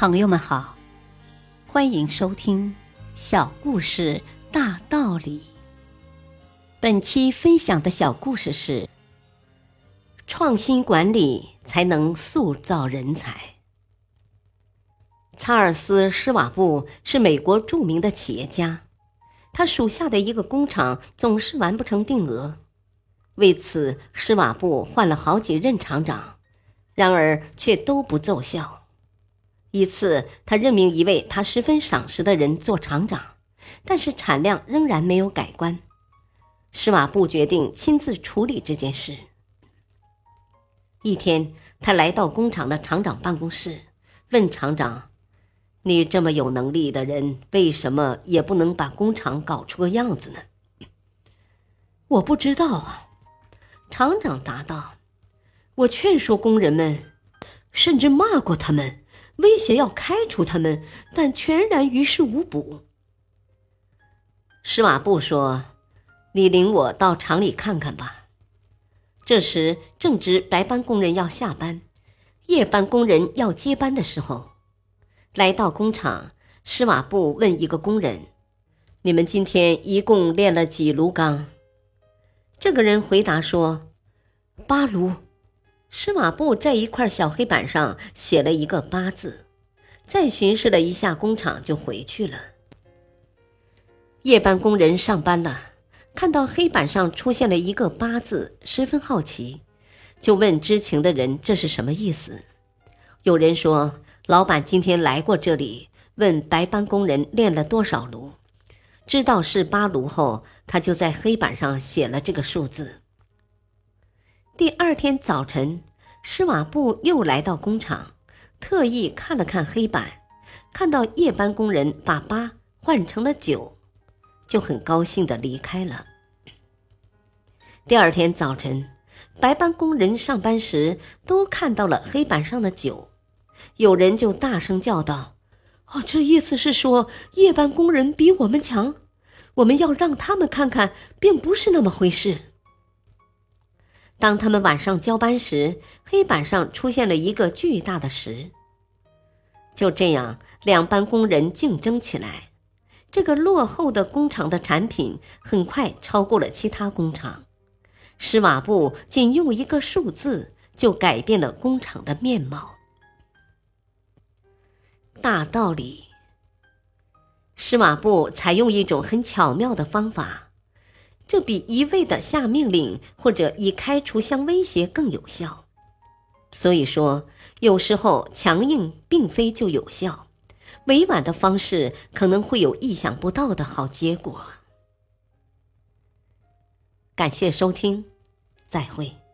朋友们好，欢迎收听《小故事大道理》。本期分享的小故事是：创新管理才能塑造人才。查尔斯·施瓦布是美国著名的企业家，他属下的一个工厂总是完不成定额，为此施瓦布换了好几任厂长，然而却都不奏效。一次，他任命一位他十分赏识的人做厂长，但是产量仍然没有改观。施瓦布决定亲自处理这件事。一天，他来到工厂的厂长办公室，问厂长：“你这么有能力的人，为什么也不能把工厂搞出个样子呢？”“我不知道啊。”厂长答道，“我劝说工人们，甚至骂过他们。”威胁要开除他们，但全然于事无补。施瓦布说：“你领我到厂里看看吧。”这时正值白班工人要下班，夜班工人要接班的时候。来到工厂，施瓦布问一个工人：“你们今天一共炼了几炉钢？”这个人回答说：“八炉。”施瓦布在一块小黑板上写了一个“八”字，再巡视了一下工厂，就回去了。夜班工人上班了，看到黑板上出现了一个“八”字，十分好奇，就问知情的人这是什么意思。有人说，老板今天来过这里，问白班工人练了多少炉，知道是八炉后，他就在黑板上写了这个数字。第二天早晨，施瓦布又来到工厂，特意看了看黑板，看到夜班工人把八换成了九，就很高兴的离开了。第二天早晨，白班工人上班时都看到了黑板上的九，有人就大声叫道：“哦，这意思是说夜班工人比我们强，我们要让他们看看，并不是那么回事。”当他们晚上交班时，黑板上出现了一个巨大的十。就这样，两班工人竞争起来。这个落后的工厂的产品很快超过了其他工厂。施瓦布仅用一个数字就改变了工厂的面貌。大道理。施瓦布采用一种很巧妙的方法。这比一味的下命令或者以开除相威胁更有效。所以说，有时候强硬并非就有效，委婉的方式可能会有意想不到的好结果。感谢收听，再会。